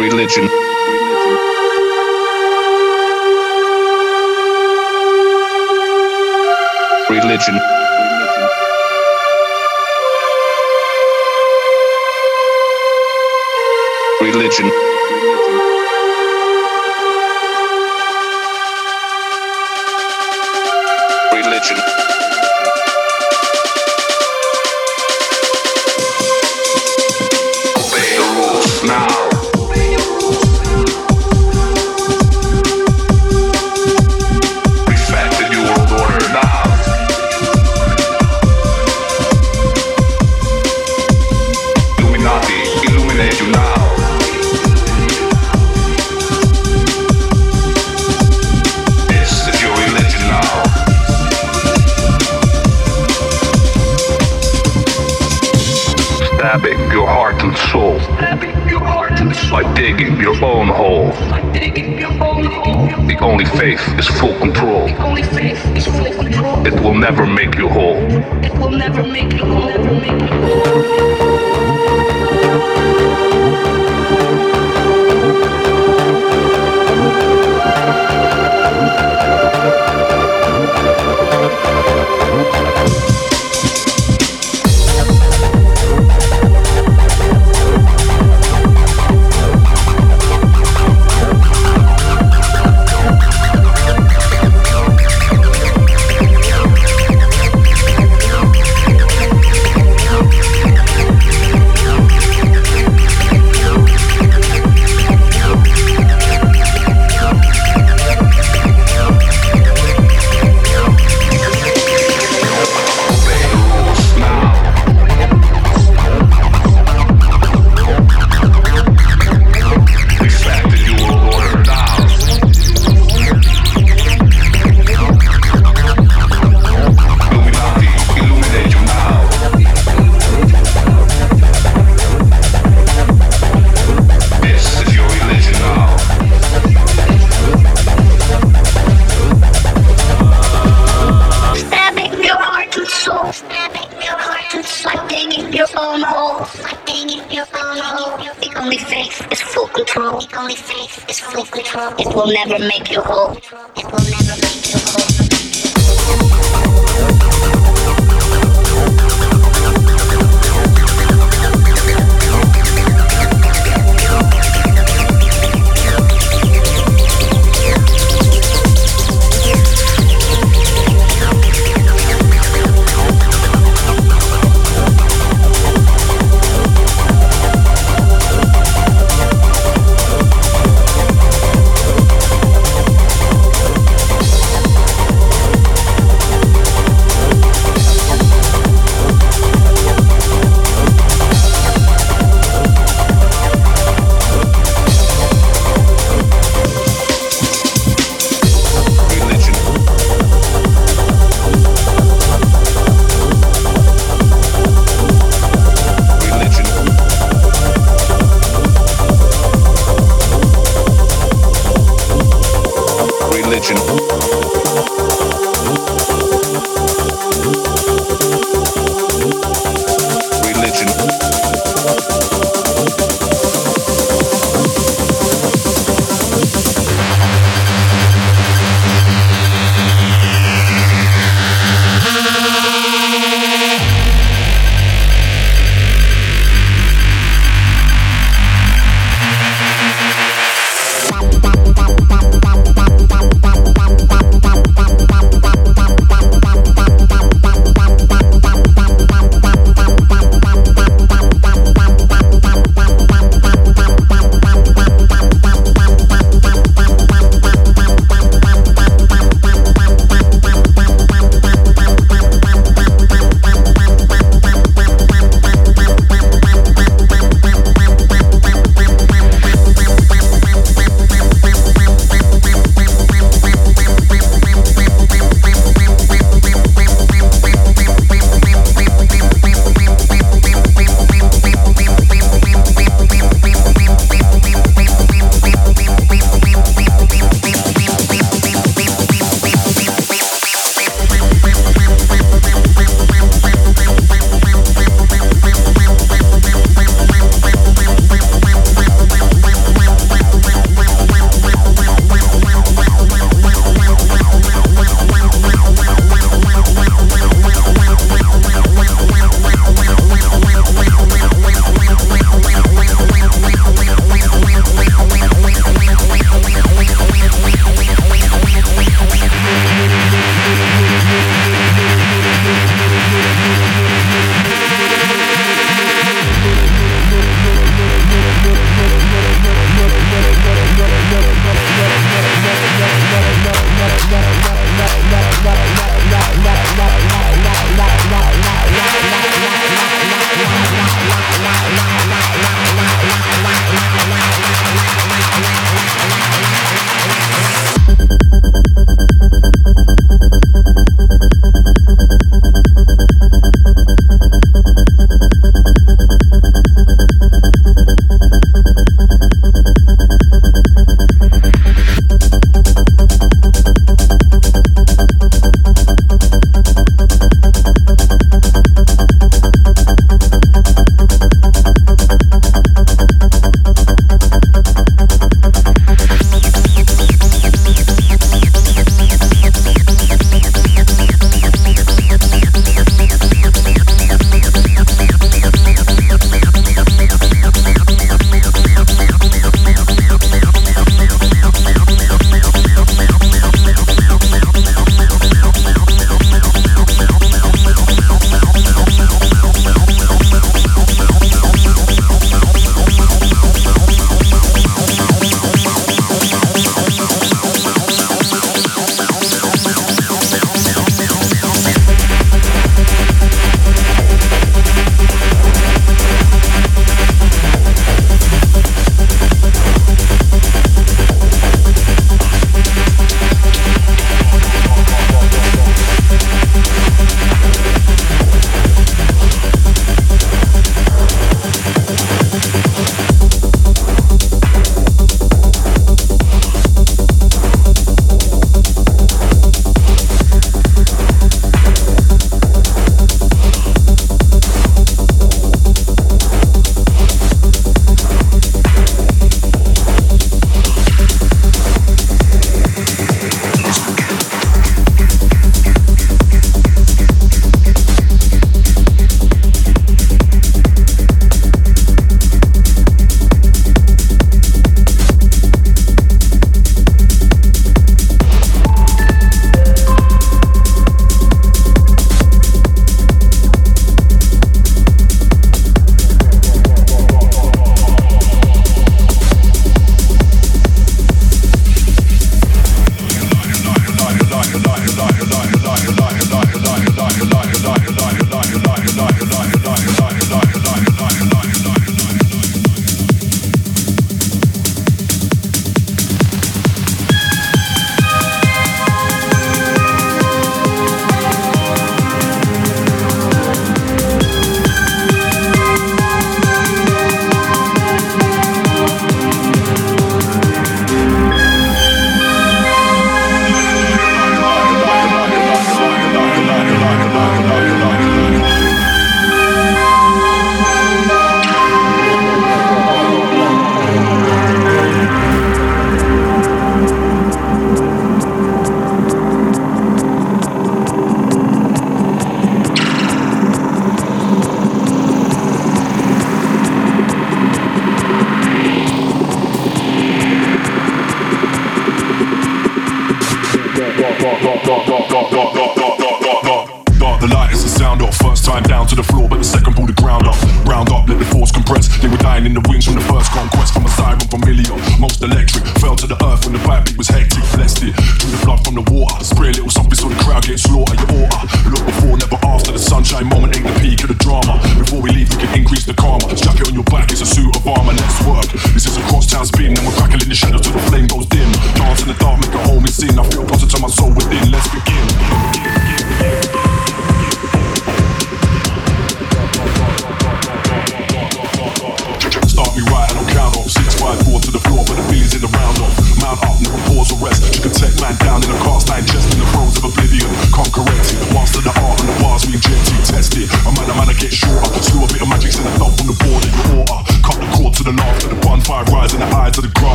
religion. Religion. Religion. Religion. never make you whole. It will never make you whole.